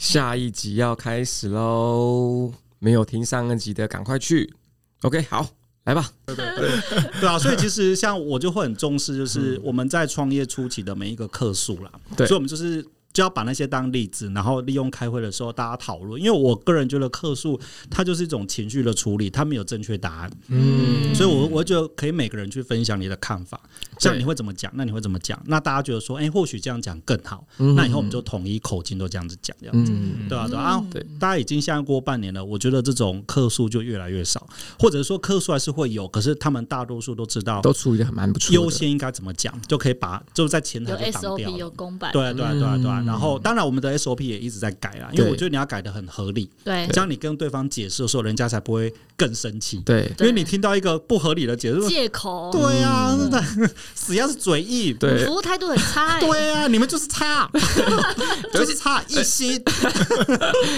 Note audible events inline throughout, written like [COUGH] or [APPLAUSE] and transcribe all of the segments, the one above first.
下一集要开始喽，没有听上一集的赶快去。OK，好，来吧。对对对，对啊，所以其实像我就会很重视，就是我们在创业初期的每一个客数啦。对，所以我们就是。就要把那些当例子，然后利用开会的时候大家讨论。因为我个人觉得客诉它就是一种情绪的处理，它没有正确答案。嗯，所以我我觉得可以每个人去分享你的看法，这样你会怎么讲？那你会怎么讲？那大家觉得说，哎，或许这样讲更好。那以后我们就统一口径都这样子讲，这样子，对吧？对啊，对，大家已经现在过半年了，我觉得这种客诉就越来越少，或者说客诉还是会有，可是他们大多数都知道都处理的很蛮不错，优先应该怎么讲，就可以把就在前台就挡掉。有 SOP 有公版，对对对对对。然后，当然我们的 SOP 也一直在改啊，因为我觉得你要改的很合理，对，这样你跟对方解释的时候，人家才不会更生气。对，因为你听到一个不合理的解释，借口，对啊，真的死要是嘴硬，对，服务态度很差，[LAUGHS] 对啊，你们就是差，[LAUGHS] 就是差一心，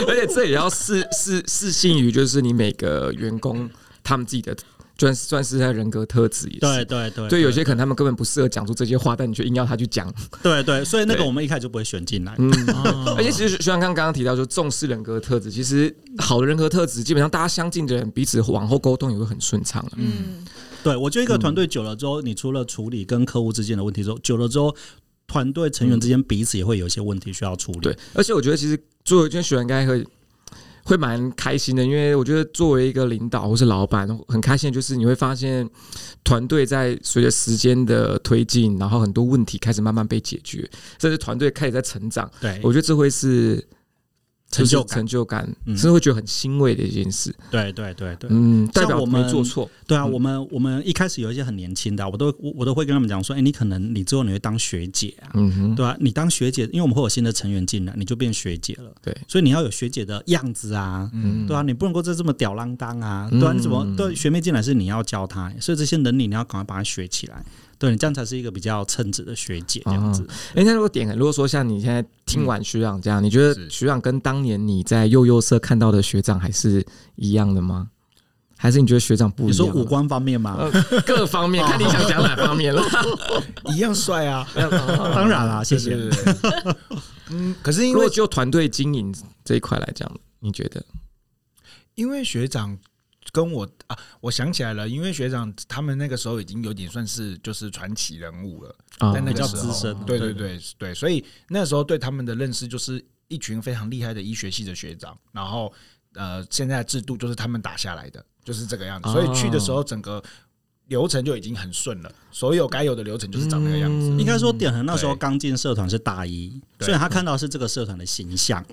而且这也要视视视信于，就是你每个员工他们自己的。算算是他人格特质，对对对，对有些可能他们根本不适合讲出这些话，但你却硬要他去讲，对对，所以那个我们一开始就不会选进来。嗯，[LAUGHS] 而且其实学长刚刚刚提到，说重视人格特质，其实好的人格特质，基本上大家相近的人彼此往后沟通也会很顺畅。嗯，对我觉得一个团队久了之后，你除了处理跟客户之间的问题之后，久了之后，团队成员之间彼此也会有一些问题需要处理。对，而且我觉得其实作为一些学员应该会。会蛮开心的，因为我觉得作为一个领导或是老板，很开心的就是你会发现团队在随着时间的推进，然后很多问题开始慢慢被解决，甚至团队开始在成长。对，我觉得这会是。成就成就感，真的会觉得很欣慰的一件事。对对对对，嗯，代表我们没做错。对啊，我们我们一开始有一些很年轻的，我都我我都会跟他们讲说，哎，你可能你之后你会当学姐啊，嗯哼，对啊，你当学姐，因为我们会有新的成员进来，你就变学姐了。对，所以你要有学姐的样子啊，嗯，对啊，你不能够再这么吊儿郎当啊，对啊，你怎么对学妹进来是你要教她，所以这些能力你要赶快把它学起来。对，你这样才是一个比较称职的学姐这样子。哎、哦，那如果点，如果说像你现在听完学长这样，嗯、你觉得学长跟当年你在幼幼社看到的学长还是一样的吗？还是你觉得学长不一样？你说五官方面吗？呃、各方面，[LAUGHS] 看你想讲哪方面了。[LAUGHS] 一样帅啊！[LAUGHS] 当然啦，谢谢。嗯，可是因为就团队经营这一块来讲，你觉得？因为学长。跟我啊，我想起来了，因为学长他们那个时候已经有点算是就是传奇人物了，但那个时候，对对。对对，所以那时候对他们的认识就是一群非常厉害的医学系的学长，然后呃，现在制度就是他们打下来的，就是这个样子，所以去的时候整个流程就已经很顺了，所有该有的流程就是长那个样子。应该说，点恒那时候刚进社团是大一，所以他看到是这个社团的形象。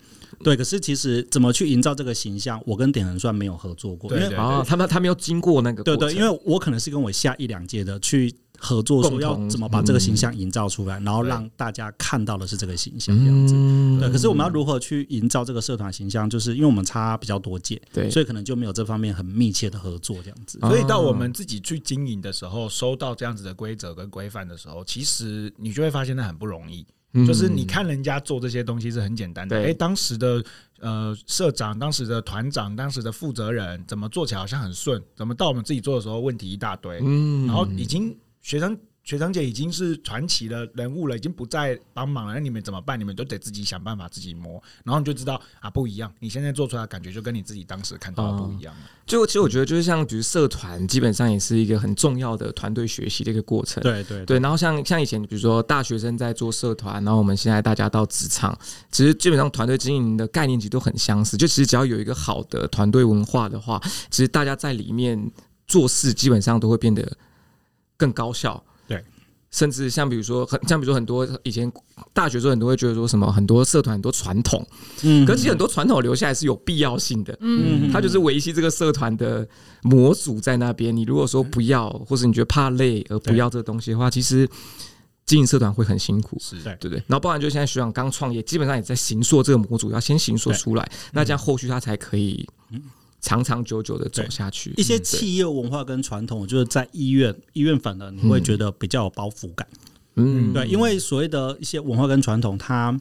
对，可是其实怎么去营造这个形象，我跟点恒算没有合作过，因为啊，他们他没有经过那个对对，因为我可能是跟我下一两届的去合作，说要怎么把这个形象营造出来，然后让大家看到的是这个形象这样子。对，可是我们要如何去营造这个社团形象，就是因为我们差比较多届，对，所以可能就没有这方面很密切的合作这样子。所以到我们自己去经营的时候，收到这样子的规则跟规范的时候，其实你就会发现那很不容易。就是你看人家做这些东西是很简单的，哎，当时的呃社长、当时的团长、当时的负责人怎么做起来好像很顺，怎么到我们自己做的时候问题一大堆，嗯，然后已经学生。学长姐已经是传奇的人物了，已经不再帮忙了。那你们怎么办？你们都得自己想办法，自己摸。然后你就知道啊，不一样。你现在做出来的感觉就跟你自己当时看到的不一样。就其实我觉得，就是像比如社团，基本上也是一个很重要的团队学习的一个过程。对对对。然后像像以前，比如说大学生在做社团，然后我们现在大家到职场，其实基本上团队经营的概念其实都很相似。就其实只要有一个好的团队文化的话，其实大家在里面做事基本上都会变得更高效。对。甚至像比如说很像比如说很多以前大学时候很多会觉得说什么很多社团很多传统，嗯，可是其实很多传统留下来是有必要性的，嗯，它就是维系这个社团的模组在那边。你如果说不要，或者你觉得怕累而不要这个东西的话，其实经营社团会很辛苦，是。对对对。然后包含就现在学长刚创业，基本上也在行塑这个模组，要先行塑出来，那这样后续他才可以。长长久久的走下去，一些企业文化跟传统，就是在医院医院反而你会觉得比较有包袱感。嗯，对，因为所谓的一些文化跟传统，它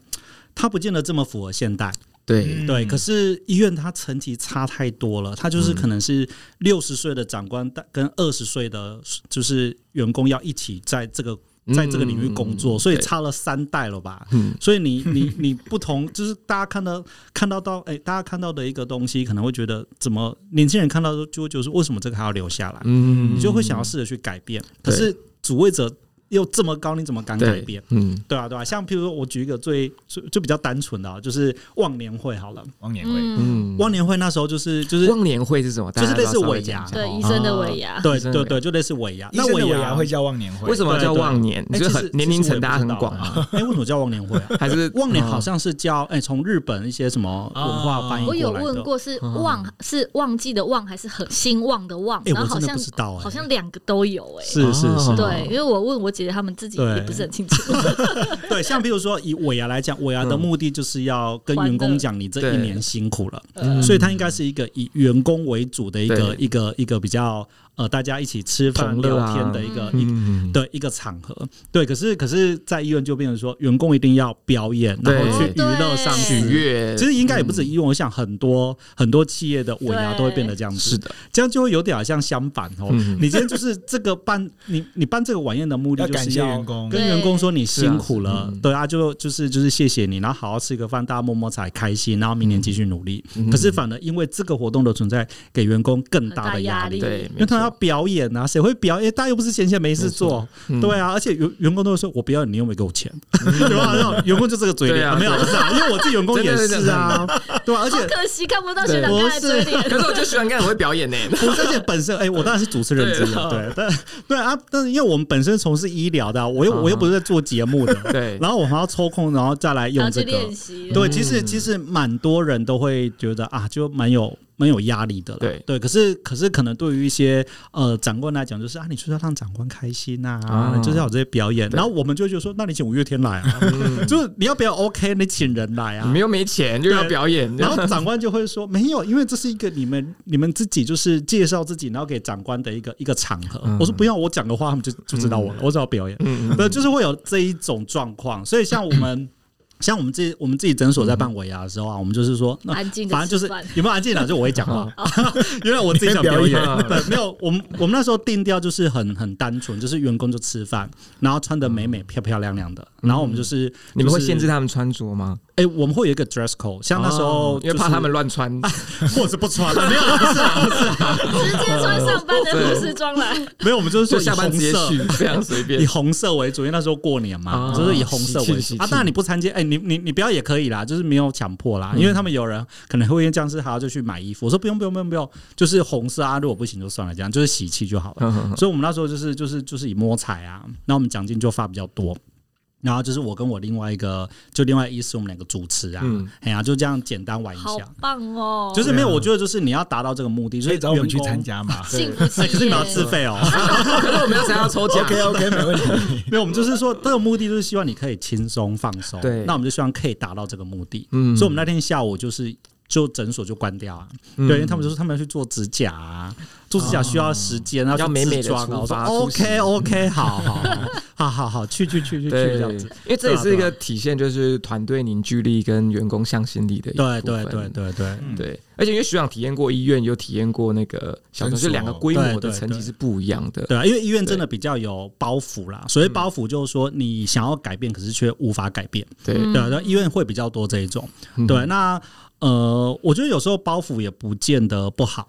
它不见得这么符合现代。对。对，可是医院它层级差太多了，它就是可能是六十岁的长官跟二十岁的就是员工要一起在这个在这个领域工作，所以差了三代了吧？所以你你你不同，就是大家看到看到到哎，大家看到的一个东西，可能会觉得怎么年轻人看到就会就是为什么这个还要留下来？嗯，你就会想要试着去改变，可是主位者。又这么高，你怎么敢改变？嗯，对啊，对啊。像譬如说，我举一个最最就比较单纯的，啊就是忘年会好了。忘年会，嗯，忘年会那时候就是就是忘年会是什么？就是类似尾牙，对，医生的尾牙，对对对，就类似尾牙。那尾牙会叫忘年会？为什么叫忘年？你觉得很年龄层大家很广啊？哎，为什么叫忘年会？[LAUGHS] 还是 [LAUGHS] 忘年好像是叫哎，从日本一些什么文化翻译过来的。我有问过，是忘是忘记的忘，还是很兴旺的旺？哎，我好像不知道，好像两个都有。哎，是是是，对，因为我问我姐姐他们自己。也不是很清楚。[LAUGHS] 对，像比如说以尾牙来讲，尾牙的目的就是要跟员工讲你这一年辛苦了，所以它应该是一个以员工为主的一个一个一个比较。呃，大家一起吃饭聊天的一个一的一个场合，对。可是，可是在医院就变成说，员工一定要表演，然后去娱乐上取悦。其实应该也不止医院，我想很多很多企业的尾牙都会变得这样子。是的，这样就会有点好像相反哦。你今天就是这个办 [LAUGHS] 你你办这个晚宴的目的，就是要跟员工说你辛苦了，对啊，就就是就是谢谢你，然后好好吃个饭，大家摸摸才开心，然后明年继续努力。可是反而因为这个活动的存在，给员工更大的压力，对，因为他要。表演啊，谁会表演？大家又不是闲闲没事做，对啊。而且员员工都会说：“我表演，你又没给我钱。[LAUGHS] ”对吧？员工就这个嘴脸，没有，不是啊，因为我自己员工也是啊，对吧？而且可惜看不到学长刚才嘴脸。可是我觉得学长刚才很会表演呢。[LAUGHS] 而且本身，哎，我当然是主持人之一，对，但对啊，但是因为我们本身从事医疗的，我又我又不是在做节目的，[LAUGHS] 对。然后我还要抽空，然后再来用这个练习。对，其实其实蛮多人都会觉得啊，就蛮有。蛮有压力的了，对。对，可是可是可能对于一些呃长官来讲，就是啊，你就是要让长官开心呐，就是要有这些表演，然后我们就觉得说，那你请五月天来啊，[LAUGHS] 就是你要不要？OK？你请人来啊，你们又没钱就要表演，然后长官就会说没有，因为这是一个你们你们自己就是介绍自己，然后给长官的一个一个场合。我说不要，我讲的话他们就就知道我了，我只要表演，嗯。对，就是会有这一种状况，所以像我们。像我们自己，我们自己诊所在办尾牙的时候啊，我们就是说，那反正就是有没有安静的，就我会讲话，[LAUGHS] 因为我自己想表演。对，没有，我们我们那时候定调就是很很单纯，就是员工就吃饭，然后穿的美美漂漂亮亮的，然后我们就是你们会限制他们穿着吗？哎，我们会有一个 dress code，像那时候因为怕他们乱穿，[LAUGHS] 或者不穿，没有，不是不是，直接穿上班的护士装来。没有，我们就是说下班直接去，非常随便，以红色为主，因为那时候过年嘛，就是以红色为主啊。当然你不参加，哎。你你你不要也可以啦，就是没有强迫啦，因为他们有人可能会因为这样子，好就去买衣服。我说不用不用不用不用，就是红色啊，如果不行就算了，这样就是喜气就好了。所以我们那时候就是就是就是以摸彩啊，那我们奖金就发比较多。然后就是我跟我另外一个，就另外一师，我们两个主持啊，哎呀，就这样简单玩一下，好棒哦！就是没有，我觉得就是你要达到这个目的，所以找我们去参加嘛。[LAUGHS] 可是你们要自费哦。[LAUGHS] 可是我们要想要抽奖，OK OK，没问题。[LAUGHS] 没有，我们就是说这个目的就是希望你可以轻松放松。对，那我们就希望可以达到这个目的。嗯，所以我们那天下午就是就诊所就关掉啊。对，因为他们就说他们要去做指甲啊。做指甲需要时间，然后要美美的妆。我说 OK OK，好好好好好，去去去去去这样子。因为这也是一个体现，就是团队凝聚力跟员工向心力的一部分。对对对对对对。而且因为学长体验过医院，有体验过那个小诊，就两个规模的层级是不一样的。对啊，因为医院真的比较有包袱啦。所以包袱就是说，你想要改变，可是却无法改变。对对，那医院会比较多这一种。对，那呃，我觉得有时候包袱也不见得不好。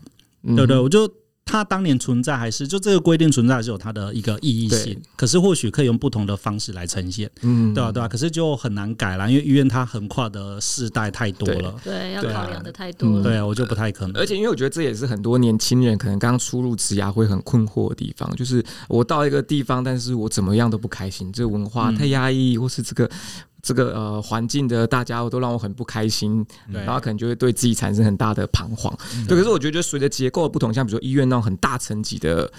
对对，我就。它当年存在还是就这个规定存在，还是有它的一个意义性。可是或许可以用不同的方式来呈现，嗯，对吧？对吧？可是就很难改了，因为医院它横跨的世代太多了，对，要考量的太多了，对啊，我就不太可能。而且因为我觉得这也是很多年轻人可能刚出入职涯会很困惑的地方，就是我到一个地方，但是我怎么样都不开心，这个文化太压抑，或是这个。这个呃环境的大家都让我很不开心，然后可能就会对自己产生很大的彷徨。对，对，可是我觉得随着结构的不同，像比如说医院那种很大层级的。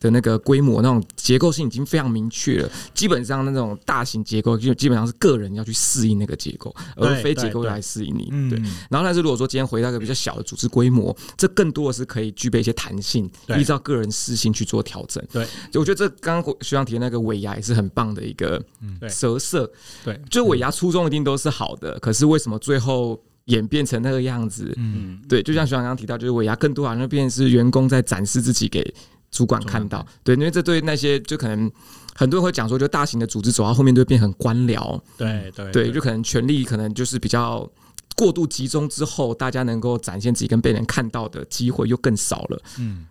的那个规模，那种结构性已经非常明确了。基本上那种大型结构，就基本上是个人要去适应那个结构，而非结构来适应你。对。然后，但是如果说今天回到一个比较小的组织规模，这更多的是可以具备一些弹性，依照个人私心去做调整。对，就我觉得这刚刚学长提的那个尾牙也是很棒的一个折射。对，就尾牙初衷一定都是好的，可是为什么最后演变成那个样子？嗯，对，就像学长刚刚提到，就是尾牙更多好像变成是员工在展示自己给。主管看到，对，因为这对那些就可能很多人会讲说，就大型的组织走到后面就会变很官僚，对对对，就可能权力可能就是比较过度集中之后，大家能够展现自己跟被人看到的机会又更少了。嗯。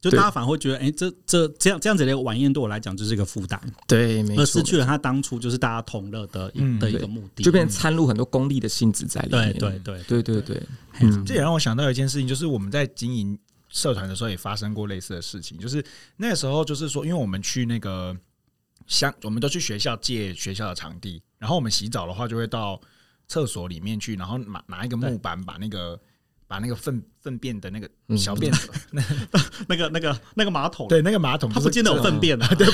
就大家反而会觉得，哎、欸，这这这样这样子的晚宴对我来讲就是一个负担，对，没错，而失去了他当初就是大家同乐的、嗯、的一个目的，就变成掺入很多功利的性质在里面。对对对对对。对，嗯，这也让我想到一件事情，就是我们在经营社团的时候也发生过类似的事情，就是那时候就是说，因为我们去那个乡我们都去学校借学校的场地，然后我们洗澡的话就会到厕所里面去，然后拿拿一个木板把那个。把那个粪粪便的那个小便，那 [LAUGHS] 那个那个那个马桶，对，那个马桶，[LAUGHS] 它不见得有粪便啊，对不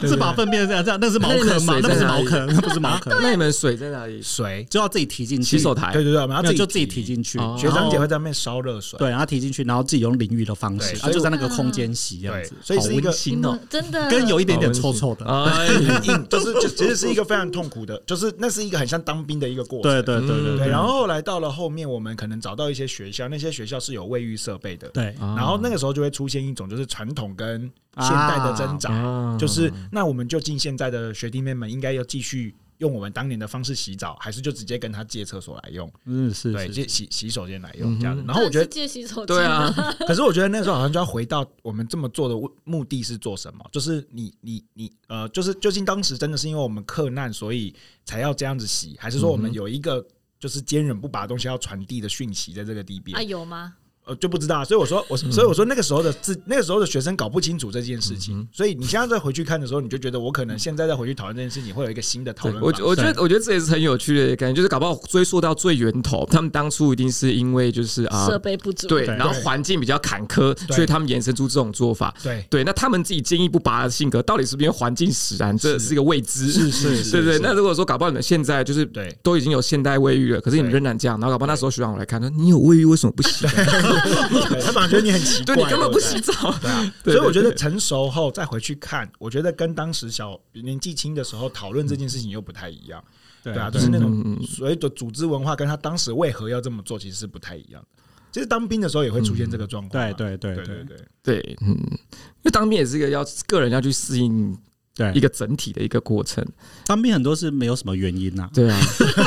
对？是把粪便这样这样，那是茅坑吗？那不是茅坑，那不是茅坑。[LAUGHS] 那你们水在哪里？水。就要自己提进去。洗手台，对对对，然后自己就自己提。进去。学长姐会在那边烧热水，对，然后提进去，然后自己用淋浴的方式，他就在那个空间洗这样子，所以是一个新的，真的。跟有一点点臭臭的，就是就其实是一个非常痛苦的，就是那是一个很像当兵的一个过程，对对对对对。然后后来到了后面，我们可能找到一些。学校那些学校是有卫浴设备的，对，然后那个时候就会出现一种就是传统跟现代的挣扎，啊、就是那我们就进现在的学弟妹们应该要继续用我们当年的方式洗澡，还是就直接跟他借厕所来用？嗯，是对，借洗洗手间来用这样子。然后我觉得借洗手间，对啊。[LAUGHS] 可是我觉得那时候好像就要回到我们这么做的目的是做什么？就是你你你呃，就是究竟当时真的是因为我们克难，所以才要这样子洗，还是说我们有一个？就是坚忍不拔的东西要传递的讯息，在这个地边啊，有吗？呃，就不知道，所以我说我，所以我说那个时候的自那个时候的学生搞不清楚这件事情，所以你现在再回去看的时候，你就觉得我可能现在再回去讨论这件事情，会有一个新的讨论。我我觉得我觉得这也是很有趣的感觉，就是搞不好追溯到最源头，他们当初一定是因为就是啊设备不足，对，然后环境比较坎坷，所以他们衍生出这种做法。对对，那他们自己坚毅不拔的性格，到底是不是因为环境使然？这是一个未知。是是，对对。那如果说搞不好你们现在就是对都已经有现代卫浴了，可是你们仍然这样，然后搞不好那时候学长我来看说，你有卫浴为什么不 [LAUGHS] [LAUGHS] 洗？觉得你很奇怪，对，你根本不洗澡，对啊。所以我觉得成熟后再回去看，我觉得跟当时小年纪轻的时候讨论这件事情又不太一样，对啊，就是那种所谓的组织文化跟他当时为何要这么做，其实是不太一样的。其实当兵的时候也会出现这个状况，对对对对对对，嗯，因为当兵也是一个要个人要去适应。对一个整体的一个过程，当兵很多是没有什么原因呐，对啊，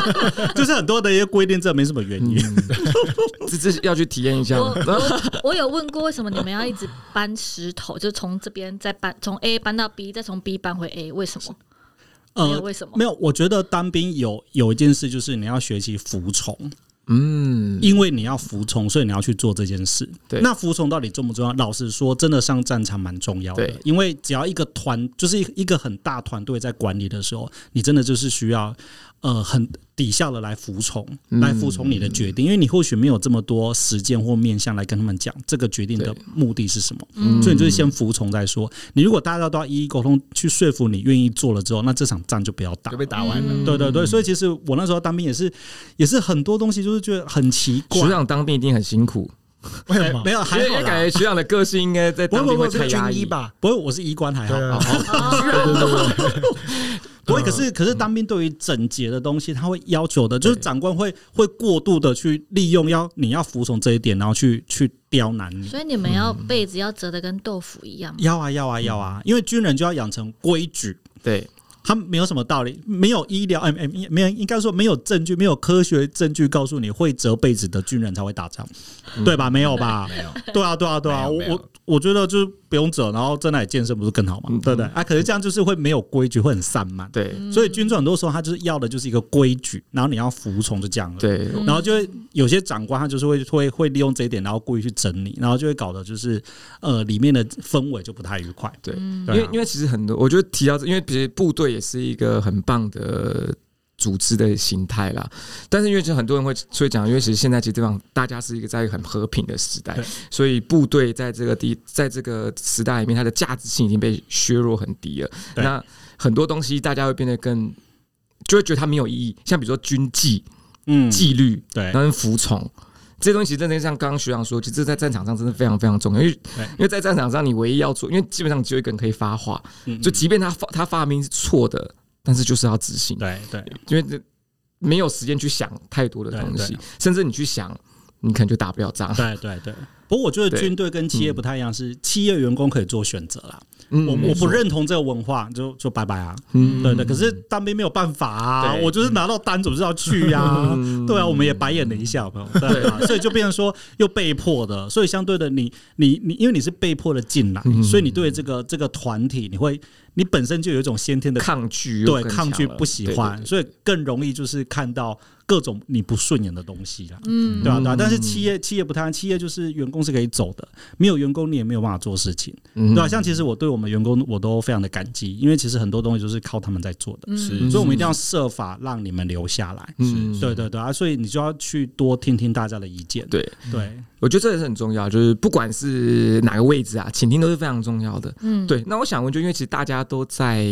[LAUGHS] 就是很多的一些规定，这没什么原因，[LAUGHS] 这这要去体验一下。我我我有问过，为什么你们要一直搬石头？就从这边再搬，从 A 搬到 B，再从 B 搬回 A，为什么？呃，为什么？没有，我觉得当兵有有一件事，就是你要学习服从。嗯，因为你要服从，所以你要去做这件事。对，那服从到底重不重要？老实说，真的上战场蛮重要的。因为只要一个团，就是一一个很大团队在管理的时候，你真的就是需要。呃，很底下的来服从，来服从你的决定，嗯、因为你或许没有这么多时间或面向来跟他们讲这个决定的目的是什么，嗯、所以你就是先服从再说。你如果大家都要一一沟通，去说服你愿意做了之后，那这场仗就不要打，就被打完了。对对对，所以其实我那时候当兵也是，也是很多东西就是觉得很奇怪。学长当兵一定很辛苦，[LAUGHS] 为什么？没有，还好感觉学长的个性应该在当兵会太压抑吧？不过我是医官，还好。[LAUGHS] 不会，可是可是当兵对于整洁的东西，他会要求的，就是长官会会过度的去利用，要你要服从这一点，然后去去刁难你。所以你们要被子要折的跟豆腐一样。要啊要啊要啊，因为军人就要养成规矩。对，他没有什么道理，没有医疗，哎哎，没有，应该说没有证据，没有科学证据告诉你会折被子的军人才会打仗，对吧？没有吧？没有。对啊对啊对啊，我我我觉得就是。不用折，然后在那里健身不是更好吗？对不对？啊，可是这样就是会没有规矩，会很散漫。对，所以军装很多时候他就是要的就是一个规矩，然后你要服从，就这样了。对，然后就会有些长官他就是会会会利用这一点，然后故意去整你，然后就会搞得就是呃里面的氛围就不太愉快。对，因为因为其实很多，我觉得提到，因为比如部队也是一个很棒的。组织的形态啦，但是因为其实很多人会所以讲，因为其实现在其实地方大家是一个在一个很和平的时代，所以部队在这个地在这个时代里面，它的价值性已经被削弱很低了。那很多东西大家会变得更，就会觉得它没有意义。像比如说军纪、嗯纪律，对，然后服从这些东西，真的像刚刚学长说，其实在战场上真的非常非常重要。因为因为在战场上，你唯一要做，因为基本上只有一个人可以发话，就即便他发他发明是错的。但是就是要执行，对对，因为这没有时间去想太多的东西，甚至你去想，你可能就打不了仗。对对对，不过我觉得军队跟企业不太一样，是企业员工可以做选择啦。嗯，我我不认同这个文化，就就拜拜啊。嗯，对对。可是当兵没有办法啊，我就是拿到单总是要去呀。[LAUGHS] 对啊，我们也白眼了一下。对啊，[LAUGHS] 所以就变成说又被迫的，所以相对的你，你你你，因为你是被迫的进来，所以你对这个这个团体，你会。你本身就有一种先天的抗拒，对抗拒不喜欢，所以更容易就是看到各种你不顺眼的东西啦，嗯，对吧？对啊？但是企业企业不太，企业就是员工是可以走的，没有员工你也没有办法做事情，嗯对吧？像其实我对我们员工我都非常的感激，因为其实很多东西都是靠他们在做的，是，所以我们一定要设法让你们留下来，是，对对对啊，所以你就要去多听听大家的意见，对对。我觉得这也是很重要，就是不管是哪个位置啊，倾听都是非常重要的。嗯，对。那我想问，就因为其实大家都在，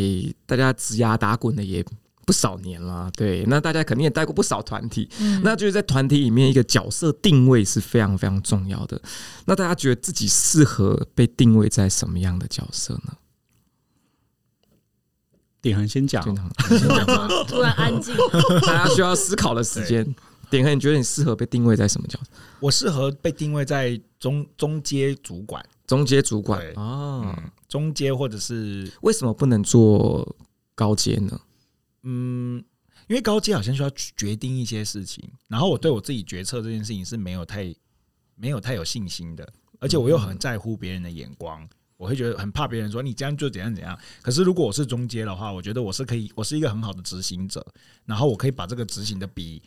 大家职涯打滚的也不少年了，对。那大家肯定也带过不少团体，嗯，那就是在团体里面一个角色定位是非常非常重要的。那大家觉得自己适合被定位在什么样的角色呢？典衡先讲，先讲突然安静，[LAUGHS] 大家需要思考的时间。典衡，你觉得你适合被定位在什么角色？我适合被定位在中中阶主管，中阶主管啊，中阶或者是为什么不能做高阶呢？嗯，因为高阶好像需要决定一些事情，然后我对我自己决策这件事情是没有太没有太有信心的，而且我又很在乎别人的眼光，我会觉得很怕别人说你这样就怎样怎样。可是如果我是中阶的话，我觉得我是可以，我是一个很好的执行者，然后我可以把这个执行的比。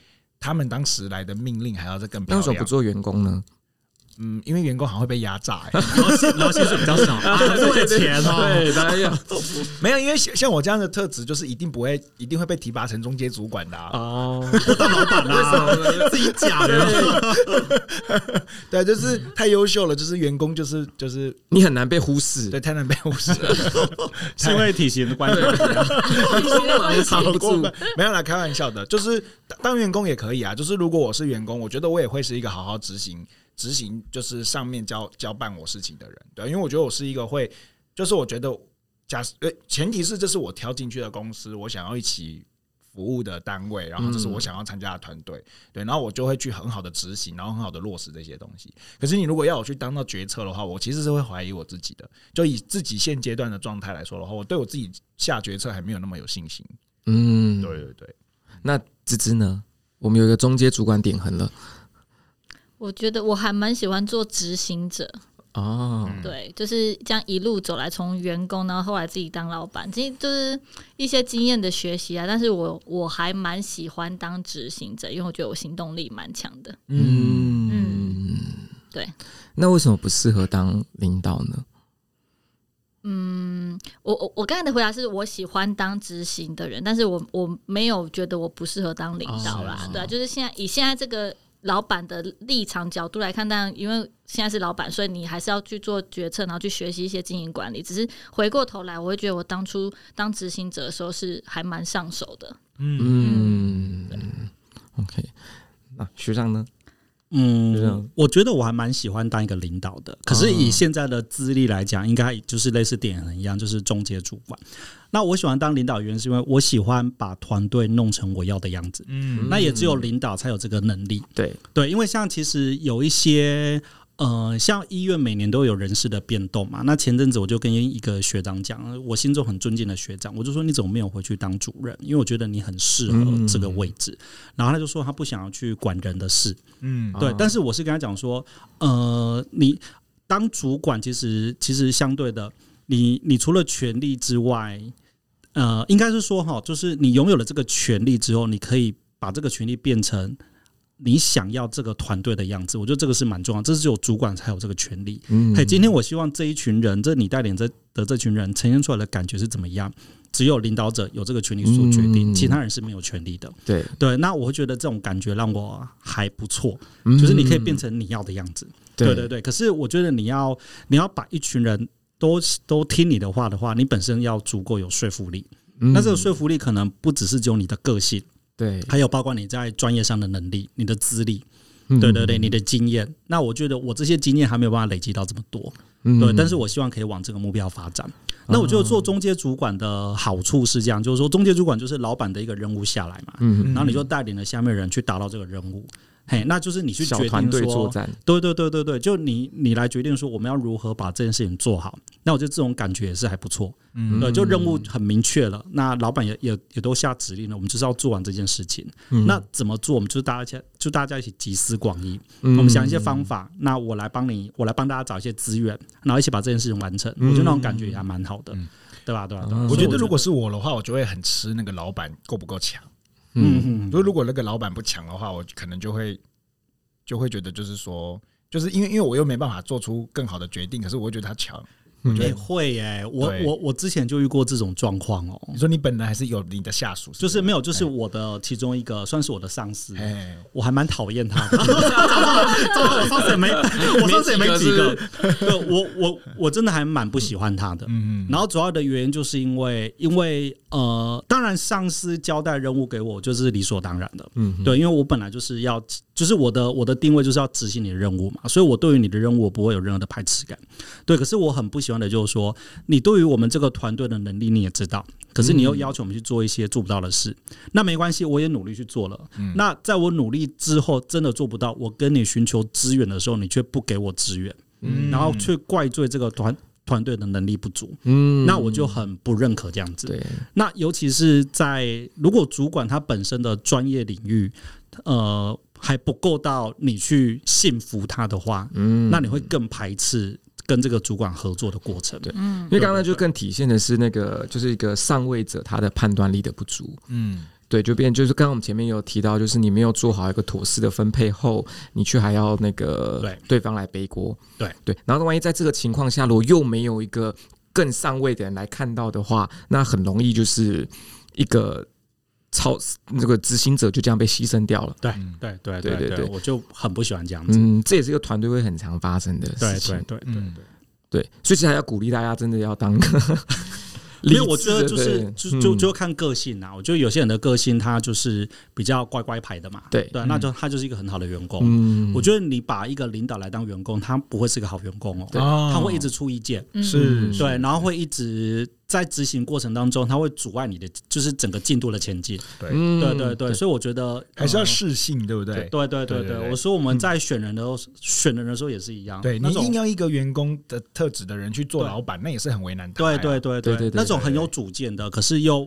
他们当时来的命令还要再更漂亮。那为什么不做员工呢？嗯，因为员工好像会被压榨，[LAUGHS] 然后薪水比较少，还是为了钱哦。对，当然要。没有，因为像我这样的特质，就是一定不会，一定会被提拔成中阶主管的哦。当老板啊，[LAUGHS] 自己讲的。[LAUGHS] 对，就是太优秀了，就是员工，就是就是你很难被忽视，对，太难被忽视了，是因为体型的关系。体型的关系，没有啦，开玩笑的，就是当员工也可以啊。就是如果我是员工，我觉得我也会是一个好好执行。执行就是上面交交办我事情的人，对，因为我觉得我是一个会，就是我觉得假设，呃，前提是这是我挑进去的公司，我想要一起服务的单位，然后这是我想要参加的团队，对，然后我就会去很好的执行，然后很好的落实这些东西。可是你如果要我去当到决策的话，我其实是会怀疑我自己的。就以自己现阶段的状态来说的话，我对我自己下决策还没有那么有信心。嗯，对对对。那芝芝呢？我们有一个中阶主管点横了。我觉得我还蛮喜欢做执行者哦，对，就是这样一路走来，从员工，然后后来自己当老板，其实就是一些经验的学习啊。但是我我还蛮喜欢当执行者，因为我觉得我行动力蛮强的。嗯嗯，对。那为什么不适合当领导呢？嗯，我我我刚才的回答是我喜欢当执行的人，但是我我没有觉得我不适合当领导啦。对啊，就是现在以现在这个。老板的立场角度来看，但因为现在是老板，所以你还是要去做决策，然后去学习一些经营管理。只是回过头来，我会觉得我当初当执行者的时候是还蛮上手的。嗯，嗯，OK，那学长呢？嗯，我觉得我还蛮喜欢当一个领导的。可是以现在的资历来讲，应该就是类似点人一样，就是中介主管。那我喜欢当领导员，是因为我喜欢把团队弄成我要的样子。嗯，那也只有领导才有这个能力。对对，因为像其实有一些。呃，像医院每年都有人事的变动嘛。那前阵子我就跟一个学长讲，我心中很尊敬的学长，我就说，你怎么没有回去当主任？因为我觉得你很适合这个位置。嗯、然后他就说他不想要去管人的事。嗯，对。但是我是跟他讲说，呃，你当主管其实其实相对的，你你除了权力之外，呃，应该是说哈，就是你拥有了这个权力之后，你可以把这个权力变成。你想要这个团队的样子，我觉得这个是蛮重要，这是只有主管才有这个权利。嗯，嘿，今天我希望这一群人，这你带领这的这群人呈现出来的感觉是怎么样？只有领导者有这个权利做决定，其他人是没有权利的。对对，那我会觉得这种感觉让我还不错，就是你可以变成你要的样子。对对对，可是我觉得你要你要把一群人都都听你的话的话，你本身要足够有说服力。那这个说服力可能不只是只有你的个性。对，还有包括你在专业上的能力、你的资历，对对对，你的经验。那我觉得我这些经验还没有办法累积到这么多，对。但是我希望可以往这个目标发展。那我觉得做中介主管的好处是这样，就是说中介主管就是老板的一个任务下来嘛，然后你就带领了下面人去达到这个任务。嘿，那就是你去决定团队作战，对对对对对，就你你来决定说我们要如何把这件事情做好。那我觉得这种感觉也是还不错，嗯，对，就任务很明确了，那老板也也也都下指令了，我们就是要做完这件事情。嗯、那怎么做？我们就是大家就大家一起集思广益，嗯、我们想一些方法。那我来帮你，我来帮大家找一些资源，然后一起把这件事情完成。嗯、我觉得那种感觉也还蛮好的，嗯、对吧？对吧？对吧？我觉得如果是我的话，我就会很吃那个老板够不够强。嗯嗯，就如果那个老板不强的话，我可能就会就会觉得就是说，就是因为因为我又没办法做出更好的决定，可是我会觉得他强。也、欸、会耶、欸，我我我之前就遇过这种状况哦。你说你本来还是有你的下属，就是没有，就是我的其中一个算是我的上司，欸、我还蛮讨厌他的。[LAUGHS] 我上次也没，我上次也没几个。对，我我我真的还蛮不喜欢他的。嗯嗯。然后主要的原因就是因为，因为呃，当然上司交代任务给我就是理所当然的。嗯，对，因为我本来就是要。就是我的我的定位就是要执行你的任务嘛，所以我对于你的任务我不会有任何的排斥感。对，可是我很不喜欢的就是说，你对于我们这个团队的能力你也知道，可是你又要求我们去做一些做不到的事。那没关系，我也努力去做了。那在我努力之后真的做不到，我跟你寻求资源的时候，你却不给我资源，然后却怪罪这个团团队的能力不足。嗯，那我就很不认可这样子。对，那尤其是在如果主管他本身的专业领域，呃。还不够到你去信服他的话，嗯，那你会更排斥跟这个主管合作的过程，对，嗯因为刚刚就更体现的是那个就是一个上位者他的判断力的不足，嗯，对，就变就是刚刚我们前面有提到，就是你没有做好一个妥适的分配后，你却还要那个对对方来背锅，对对，然后万一在这个情况下，如果又没有一个更上位的人来看到的话，那很容易就是一个。超那个执行者就这样被牺牲掉了。对对对对对对，我就很不喜欢这样子。嗯，这也是一个团队会很常发生的事情。对对对对对，所以其实还要鼓励大家，真的要当个。[LAUGHS] 因为我觉得就是就就就看个性呐。我觉得有些人的个性他就是比较乖乖牌的嘛。对对，那就他就是一个很好的员工。嗯，我觉得你把一个领导来当员工，他不会是个好员工哦。他会一直出意见。是。对，然后会一直。在执行过程当中，它会阻碍你的，就是整个进度的前进。对，对，对，对，所以我觉得还是要适性，对不对？对，对，对，对。我说我们在选人的时候，选人的时候也是一样。对，你硬要一个员工的特质的人去做老板，那也是很为难他。对，对，对，对，对，那种很有主见的，可是又。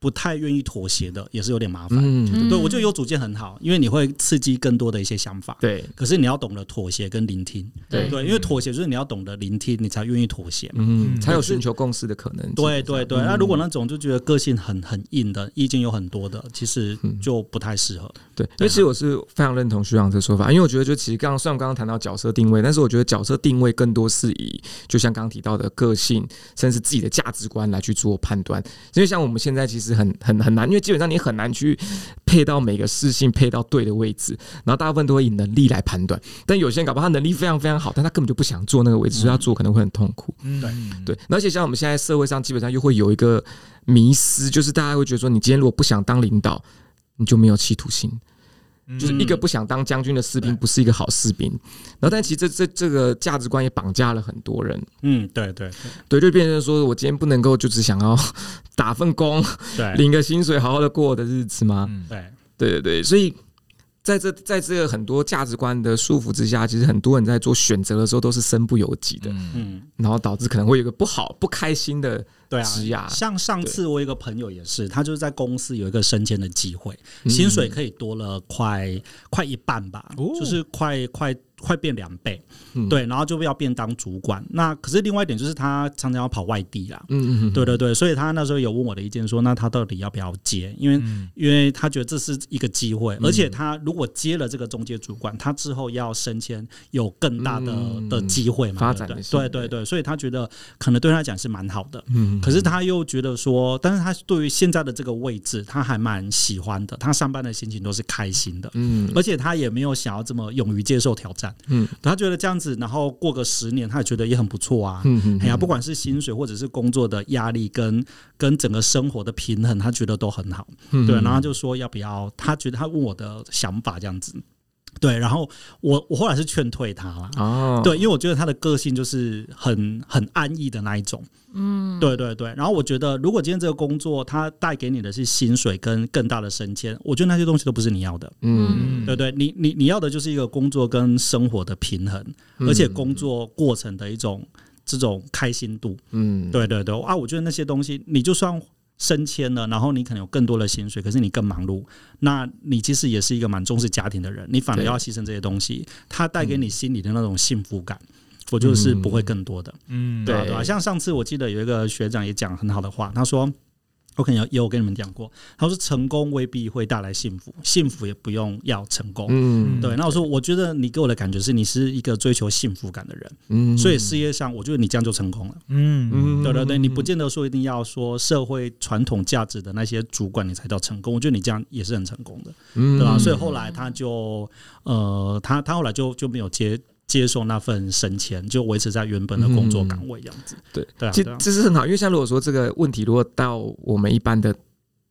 不太愿意妥协的也是有点麻烦，嗯，对，我觉得有主见很好，因为你会刺激更多的一些想法，对。可是你要懂得妥协跟聆听，对对，因为妥协就是你要懂得聆听，你才愿意妥协，嗯，才有寻求共识的可能。对对对，那如果那种就觉得个性很很硬的，意见有很多的，其实就不太适合。对，其实我是非常认同徐长这说法，因为我觉得就其实刚刚虽然刚刚谈到角色定位，但是我觉得角色定位更多是以就像刚刚提到的个性，甚至自己的价值观来去做判断。因为像我们现在其实很很很难。因为基本上你很难去配到每个事情配到对的位置，然后大部分都会以能力来判断。但有些人搞不好他能力非常非常好，但他根本就不想做那个位置，所以他做可能会很痛苦。对对，而且像我们现在社会上基本上又会有一个迷失，就是大家会觉得说，你今天如果不想当领导，你就没有企图心。就是一个不想当将军的士兵，不是一个好士兵。然后，但其实这这这个价值观也绑架了很多人。嗯，对对对，就变成说我今天不能够就只想要 [LAUGHS] 打份工，对，领个薪水，好好的过我的日子吗？对对对对，所以。在这在这个很多价值观的束缚之下，其实很多人在做选择的时候都是身不由己的，嗯，然后导致可能会有一个不好、不开心的对啊。像上次我有一个朋友也是，他就是在公司有一个升迁的机会，薪水可以多了快快一半吧，就是快快。快变两倍，嗯、对，然后就要变当主管。那可是另外一点就是他常常要跑外地啦，嗯嗯，对对对，所以他那时候有问我的意见，说那他到底要不要接？因为、嗯、因为他觉得这是一个机会，而且他如果接了这个中介主管，他之后要升迁有更大的、嗯、的机会嘛，发展对对？对对，所以他觉得可能对他讲是蛮好的。嗯，可是他又觉得说，但是他对于现在的这个位置，他还蛮喜欢的，他上班的心情都是开心的，嗯，而且他也没有想要这么勇于接受挑战。嗯，他觉得这样子，然后过个十年，他也觉得也很不错啊。嗯嗯，哎呀，不管是薪水或者是工作的压力跟跟整个生活的平衡，他觉得都很好。对，然后就说要不要？他觉得他问我的想法这样子。对，然后我我后来是劝退他了。哦，对，因为我觉得他的个性就是很很安逸的那一种。嗯，对对对。然后我觉得，如果今天这个工作它带给你的是薪水跟更大的升迁，我觉得那些东西都不是你要的。嗯，对对，你你你要的就是一个工作跟生活的平衡，而且工作过程的一种这种开心度。嗯，对对对。啊，我觉得那些东西，你就算。升迁了，然后你可能有更多的薪水，可是你更忙碌，那你其实也是一个蛮重视家庭的人，你反而要牺牲这些东西，它带给你心里的那种幸福感，我觉得是不会更多的。嗯，对对，像上次我记得有一个学长也讲很好的话，他说。我可能也有跟你们讲过，他说成功未必会带来幸福，幸福也不用要成功。嗯，对。那我说，我觉得你给我的感觉是你是一个追求幸福感的人。嗯，所以事业上，我觉得你这样就成功了。嗯嗯，对对对，你不见得说一定要说社会传统价值的那些主管你才叫成功，我觉得你这样也是很成功的，对吧？所以后来他就呃，他他后来就就没有接。接受那份升迁，就维持在原本的工作岗位这样子。对对啊，这这是很好，因为像如果说这个问题如果到我们一般的。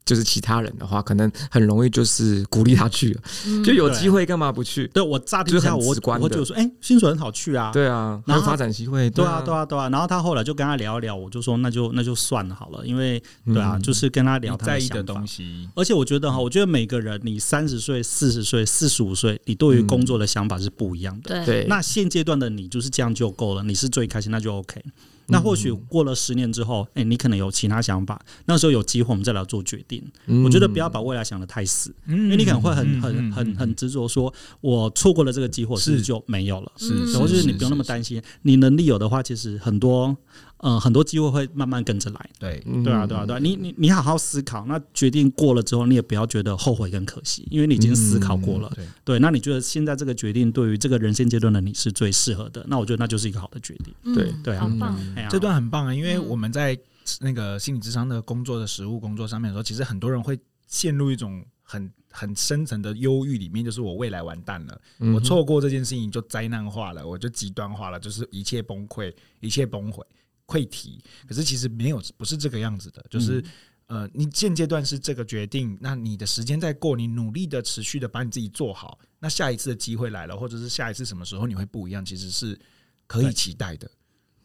就是其他人的话，可能很容易就是鼓励他去，就有机会干嘛不去？对我乍听之下，我我就说，哎，薪水很好去啊，对啊，然后发展机会，对啊，对啊，对啊。然后他后来就跟他聊一聊，我就说，那就那就算了好了，因为对啊，就是跟他聊他在意的东西。而且我觉得哈，我觉得每个人，你三十岁、四十岁、四十五岁，你对于工作的想法是不一样的。对，那现阶段的你就是这样就够了，你是最开心，那就 OK。那或许过了十年之后，哎、欸，你可能有其他想法，那时候有机会我们再来做决定。嗯、我觉得不要把未来想得太死，嗯、因为你可能会很很很很执着，说我错过了这个机会，是不是就没有了？是，然后就是你不用那么担心，你能力有的话，其实很多。嗯、呃，很多机会会慢慢跟着来。对，对啊，对啊，对啊。你你你好好思考，那决定过了之后，你也不要觉得后悔跟可惜，因为你已经思考过了。嗯、对，对，那你觉得现在这个决定对于这个人生阶段的你是最适合的？那我觉得那就是一个好的决定。嗯、对，对啊，很棒。这段很棒啊，因为我们在那个心理智商的工作的实务工作上面的时候，其实很多人会陷入一种很很深层的忧郁里面，就是我未来完蛋了，嗯、我错过这件事情就灾难化了，我就极端化了，就是一切崩溃，一切崩毁。溃堤，可是其实没有，不是这个样子的。就是，呃，你现阶段是这个决定，那你的时间在过，你努力的、持续的把你自己做好，那下一次的机会来了，或者是下一次什么时候你会不一样，其实是可以期待的。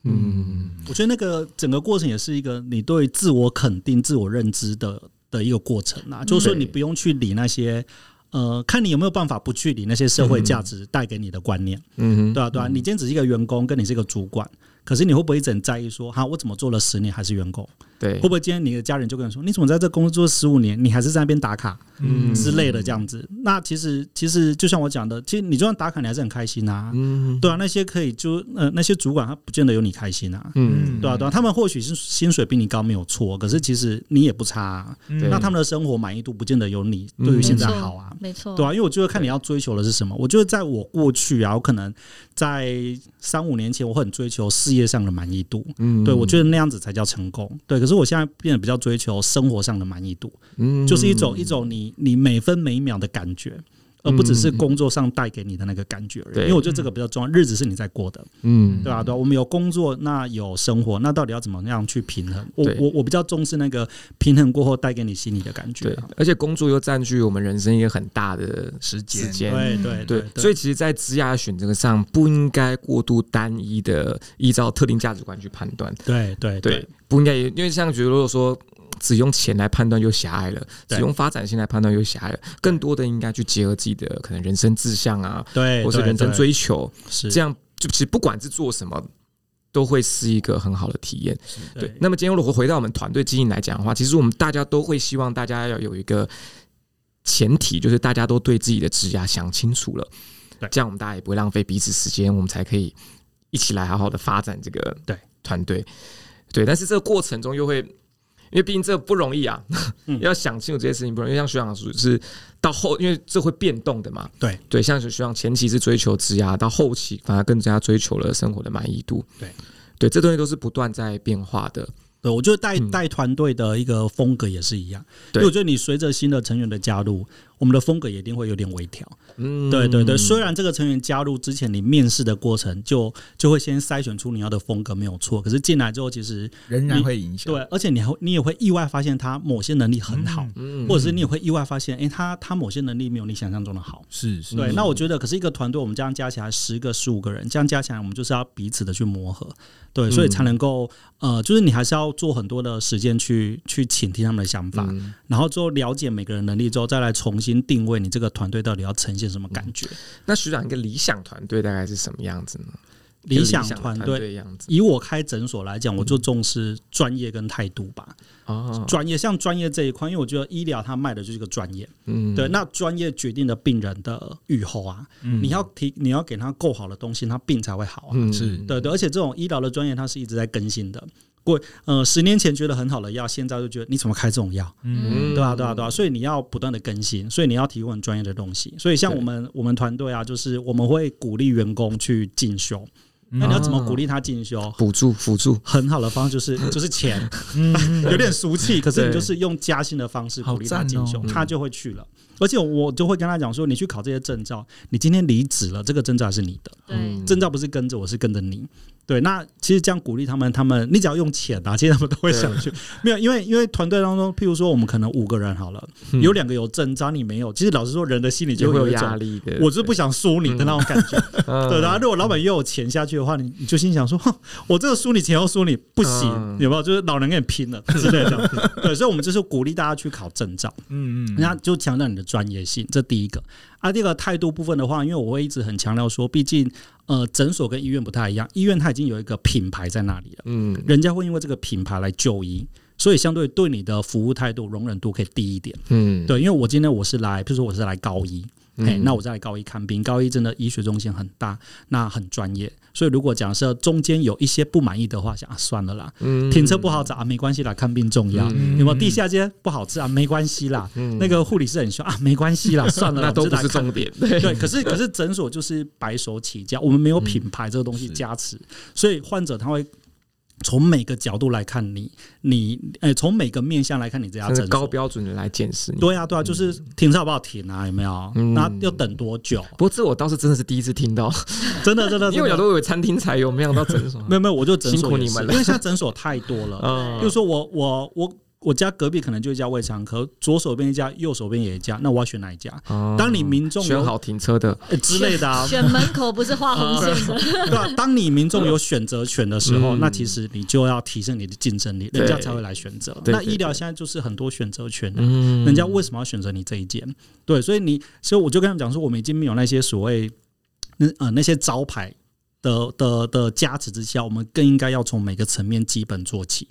嗯，我觉得那个整个过程也是一个你对自我肯定、自我认知的的一个过程啊。就是说，你不用去理那些，呃，看你有没有办法不去理那些社会价值带给你的观念。嗯，对啊，对啊。你今天只是一个员工，跟你是一个主管。可是你会不会一直很在意说，哈，我怎么做了十年还是员工？对，会不会今天你的家人就跟你说，你怎么在这工作做十五年，你还是在那边打卡，嗯。之类的这样子？那其实其实就像我讲的，其实你就算打卡，你还是很开心啊，嗯，对啊，那些可以就呃那些主管他不见得有你开心啊，嗯，对啊对啊，他们或许是薪水比你高没有错，可是其实你也不差啊，那他们的生活满意度不见得有你对于现在好啊，没错，对啊，因为我觉得看你要追求的是什么，我觉得在我过去啊，我可能在三五年前，我很追求事业上的满意度，嗯，对我觉得那样子才叫成功，对，可是我现在变得比较追求生活上的满意度，嗯，就是一种一种你你每分每秒的感觉。而不只是工作上带给你的那个感觉而已，因为我觉得这个比较重要。日子是你在过的，嗯，对吧？对，我们有工作，那有生活，那到底要怎么样去平衡？我我我比较重视那个平衡过后带给你心里的感觉。对，而且工作又占据我们人生一个很大的时间。对对对，所以其实，在职涯选择上，不应该过度单一的依照特定价值观去判断。对对对，不应该，因为像觉得如果说。只用钱来判断又狭隘了，只用发展性来判断又狭隘了。更多的应该去结合自己的可能人生志向啊，对，或是人生追求，是这样。就其实不管是做什么，都会是一个很好的体验。对。那么今天如果回到我们团队经营来讲的话，其实我们大家都会希望大家要有一个前提，就是大家都对自己的职涯想清楚了，这样我们大家也不会浪费彼此时间，我们才可以一起来好好的发展这个对团队。对，但是这个过程中又会。因为毕竟这不容易啊，[LAUGHS] 要想清楚这些事情不容易。因为像学长说是到后，因为这会变动的嘛。对对，像学长前期是追求质押，到后期反而更加追求了生活的满意度。对对，这东西都是不断在变化的。对，我觉得带带团队的一个风格也是一样。对，因为我觉得你随着新的成员的加入，我我们的风格也一定会有点微调。嗯，对对对。虽然这个成员加入之前，你面试的过程就就会先筛选出你要的风格没有错，可是进来之后，其实仍然会影响。对，而且你还你也会意外发现他某些能力很好，嗯，或者是你也会意外发现，哎，他他某些能力没有你想象中的好。是是。对，那我觉得，可是一个团队，我们这样加起来十个、十五个人，这样加起来，我们就是要彼此的去磨合。对，所以才能够呃，就是你还是要做很多的时间去去倾听他们的想法，嗯、然后之后了解每个人能力之后，再来重新定位你这个团队到底要呈现什么感觉。嗯、那徐长一个理想团队大概是什么样子呢？理想团队样子，以我开诊所来讲，我就重视专业跟态度吧。哦，专业像专业这一块，因为我觉得医疗它卖的就是个专业。嗯，对，那专业决定了病人的预后啊。嗯，你要提，你要给他够好的东西，他病才会好啊。嗯，是对对，而且这种医疗的专业，它是一直在更新的。过呃，十年前觉得很好的药，现在就觉得你怎么开这种药？嗯，对啊，对啊，对啊。所以你要不断的更新，所以你要提供很专业的东西。所以像我们我们团队啊，就是我们会鼓励员工去进修。那你要怎么鼓励他进修？补助辅助，很好的方式就是就是钱，[LAUGHS] 有点俗气，可是你就是用加薪的方式鼓励他进修，他就会去了。而且我就会跟他讲说，你去考这些证照，你今天离职了，这个证照还是你的，证照不是跟着我，是跟着你。对，那其实这样鼓励他们，他们你只要用钱啊，其实他们都会想去。[LAUGHS] 没有，因为因为团队当中，譬如说我们可能五个人好了，有两个有证照，你没有。其实老实说，人的心里就会有压力的。我就是不想输你的那种感觉。[LAUGHS] 对，然后如果老板又有钱下去的话，你你就心想说，[LAUGHS] 我这个输你钱又输你，不行，有没有？就是老娘跟你拼了之类的。对，所以我们就是鼓励大家去考证照。嗯嗯，人家就强调你的专业性，这第一个。啊，第二个态度部分的话，因为我会一直很强调说，毕竟呃，诊所跟医院不太一样，医院它已经有一个品牌在那里了，嗯，人家会因为这个品牌来就医，所以相对对你的服务态度容忍度可以低一点，嗯，对，因为我今天我是来，比如说我是来高医。哎，那我再来高一看病，高一真的医学中心很大，那很专业。所以如果假设中间有一些不满意的话，想啊算了啦，嗯、停车不好找啊，没关系啦，看病重要。嗯、有没有地下街不好吃啊？没关系啦，嗯、那个护理师很凶啊，没关系啦，算了啦，[LAUGHS] 那都不是重点。对，对，可是可是诊所就是白手起家，我们没有品牌这个东西加持，嗯、所以患者他会。从每个角度来看你，你诶，从、欸、每个面向来看你这家诊所，高标准的来检视你。对啊，对啊，就是停车好不好停啊？有没有？嗯、那要等多久？不过这我倒是真的是第一次听到，真的 [LAUGHS] 真的，因为有时候以为餐厅才有，没想到诊所没有没有，我就诊所辛苦你们了，因为现在诊所太多了。[LAUGHS] 嗯，就是说我我我。我家隔壁可能就一家胃肠科，左手边一家，右手边也一家，那我要选哪一家？当你民众选好停车的之类的啊，选门口不是画红线的，[LAUGHS] 对吧？当你民众有选择权的时候，那其实你就要提升你的竞争力，人家才会来选择。那医疗现在就是很多选择权，人家为什么要选择你这一间？对，所以你，所以我就跟他们讲说，我们已经没有那些所谓那呃那些招牌的的的加持之下，我们更应该要从每个层面基本做起。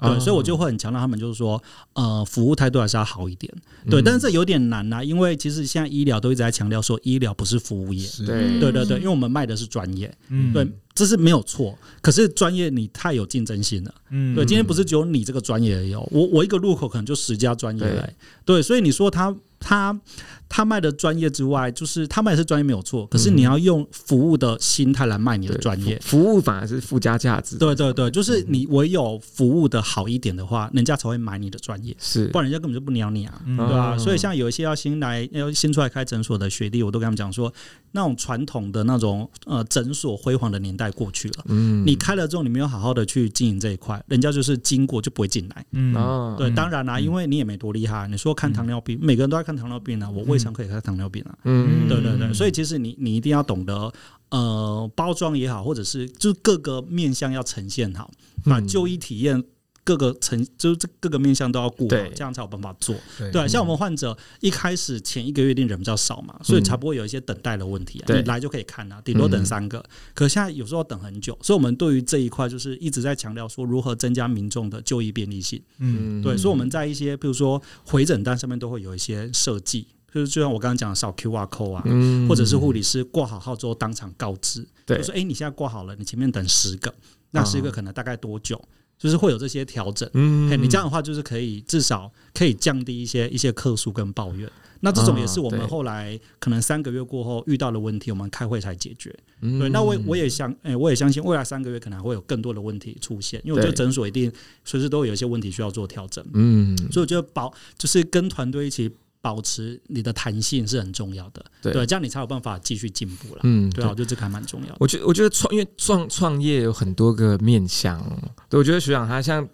对，所以我就会很强调他们，就是说，呃，服务态度还是要好一点。对，但是这有点难呐、啊，因为其实现在医疗都一直在强调说，医疗不是服务业。对，对对对，因为我们卖的是专业。嗯，对，这是没有错。可是专业你太有竞争性了。嗯，对，今天不是只有你这个专业而已。我我一个入口可能就十家专业来。对，所以你说他。他他卖的专业之外，就是他卖的是专业没有错，可是你要用服务的心态来卖你的专业，服务反而是附加价值。对对对，就是你唯有服务的好一点的话，人家才会买你的专业，是，不然人家根本就不鸟你啊，对吧？所以像有一些要新来要新出来开诊所的学弟，我都跟他们讲说，那种传统的那种呃诊所辉煌的年代过去了，嗯，你开了之后，你没有好好的去经营这一块，人家就是经过就不会进来，嗯，对，当然啦，因为你也没多厉害，你说看糖尿病，每个人都在看。糖尿病啊，我胃肠可以看糖尿病啊，嗯，对对对，所以其实你你一定要懂得，呃，包装也好，或者是就是各个面向要呈现好，把就医体验各个层，就是这各个面向都要顾好，这样才有办法做。对，对，像我们患者一开始前一个月定人比较少嘛，所以才不会有一些等待的问题啊。你来就可以看啊，顶多等三个，可现在有时候等很久，所以我们对于这一块就是一直在强调说如何增加民众的就医便利性。嗯，对，所以我们在一些比如说回诊单上面都会有一些设计，就是就像我刚刚讲的扫 QR code 啊，或者是护理师挂好号之后当场告知，就，说哎，你现在挂好了，你前面等十个，那十个可能大概多久？就是会有这些调整，嗯，你这样的话就是可以至少可以降低一些一些客诉跟抱怨。那这种也是我们后来可能三个月过后遇到的问题，我们开会才解决。对，那我我也相，哎，我也相信未来三个月可能还会有更多的问题出现，因为我觉得诊所一定随时都有一些问题需要做调整。嗯，所以我觉得保就是跟团队一起保持你的弹性是很重要的，对，这样你才有办法继续进步了。嗯，对啊，我觉得这个还蛮重要的。我觉得，我觉得创，因为创创业有很多个面向，对，我觉得学长他像，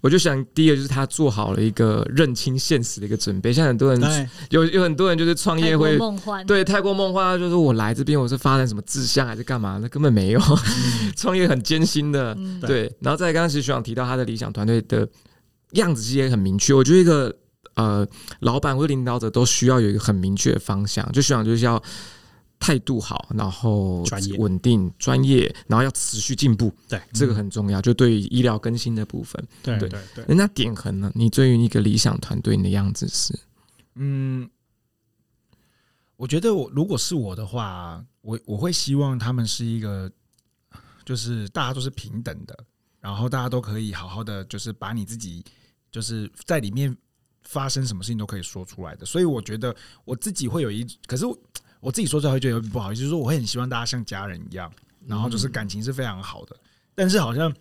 我就想第一个就是他做好了一个认清现实的一个准备。像很多人有有很多人就是创业会梦幻，对，太过梦幻，就是我来这边我是发展什么志向还是干嘛？那根本没有，创、嗯、[LAUGHS] 业很艰辛的，嗯、对。然后再刚刚其实学长提到他的理想团队的样子其实也很明确，我觉得一个。呃，老板或者领导者都需要有一个很明确的方向，就希望就是要态度好，然后稳定、专业，然后要持续进步。对，这个很重要。就对于医疗更新的部分，对对对。人家点恒呢？你对于一个理想团队，你的样子是？嗯，我觉得我如果是我的话，我我会希望他们是一个，就是大家都是平等的，然后大家都可以好好的，就是把你自己就是在里面。发生什么事情都可以说出来的，所以我觉得我自己会有一，可是我自己说出来会觉得有点不好意思，就是说我会很希望大家像家人一样，然后就是感情是非常好的。但是好像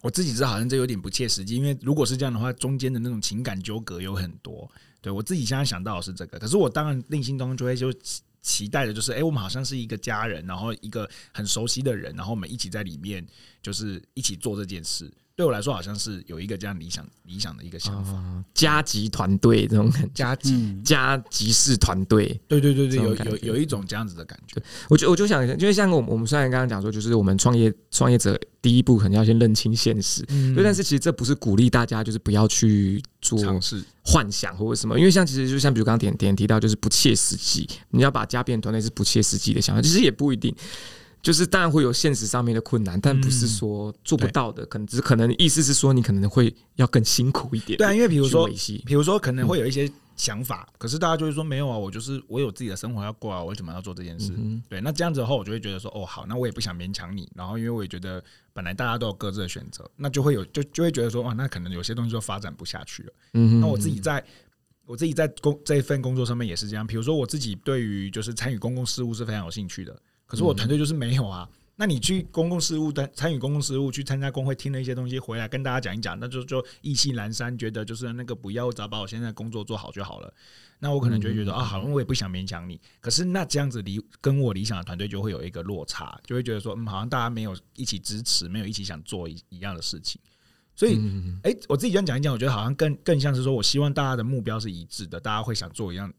我自己知道，好像这有点不切实际，因为如果是这样的话，中间的那种情感纠葛有很多。对我自己现在想到的是这个，可是我当然内心当中就会就期待的就是，哎，我们好像是一个家人，然后一个很熟悉的人，然后我们一起在里面，就是一起做这件事。对我来说，好像是有一个这样理想理想的一个想法，哦、家级团队这种感觉，加级、嗯、家级式团队，对对对对，有有有一种这样子的感觉。我就我就想，因为像我们我们虽然刚刚讲说，就是我们创业创业者第一步可能要先认清现实，嗯，但是其实这不是鼓励大家就是不要去做尝试幻想或者什么，因为像其实就像比如刚刚点点提到，就是不切实际，你要把家变团队是不切实际的想法，其实也不一定。就是当然会有现实上面的困难，但不是说做不到的，可能只是可能意思是说你可能会要更辛苦一点。对啊，因为比如说，比如说可能会有一些想法，可是大家就会说没有啊，我就是我有自己的生活要过啊，我为什么要做这件事？对，那这样子的话，我就会觉得说，哦，好，那我也不想勉强你。然后因为我也觉得本来大家都有各自的选择，那就会有就就会觉得说，哇，那可能有些东西就发展不下去了。嗯，那我自己在我自己在工这一份工作上面也是这样。比如说我自己对于就是参与公共事务是非常有兴趣的。可是我团队就是没有啊，那你去公共事务的参与公共事务，去参加工会，听了一些东西回来跟大家讲一讲，那就就意兴阑珊，觉得就是那个不要，只要把我现在工作做好就好了。那我可能就会觉得啊，好，我也不想勉强你。可是那这样子理跟我理想的团队就会有一个落差，就会觉得说，嗯，好像大家没有一起支持，没有一起想做一一样的事情。所以，哎，我自己这样讲一讲，我觉得好像更更像是说，我希望大家的目标是一致的，大家会想做一样，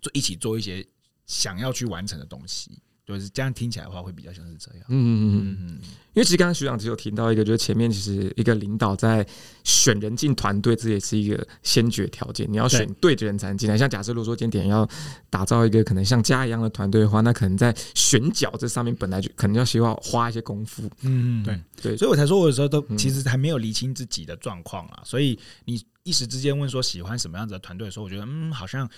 做一起做一些想要去完成的东西。就是这样听起来的话，会比较像是这样。嗯嗯嗯嗯，因为其实刚刚学长只有提到一个，就是前面其实一个领导在选人进团队，这也是一个先决条件。你要选对的人才能进来。像假设如果说今天要打造一个可能像家一样的团队的话，那可能在选角这上面本来就可能要需要花一些功夫。嗯，对对，所以我才说我有时候都其实还没有理清自己的状况啊。所以你一时之间问说喜欢什么样子的团队的时候，我觉得嗯，好像。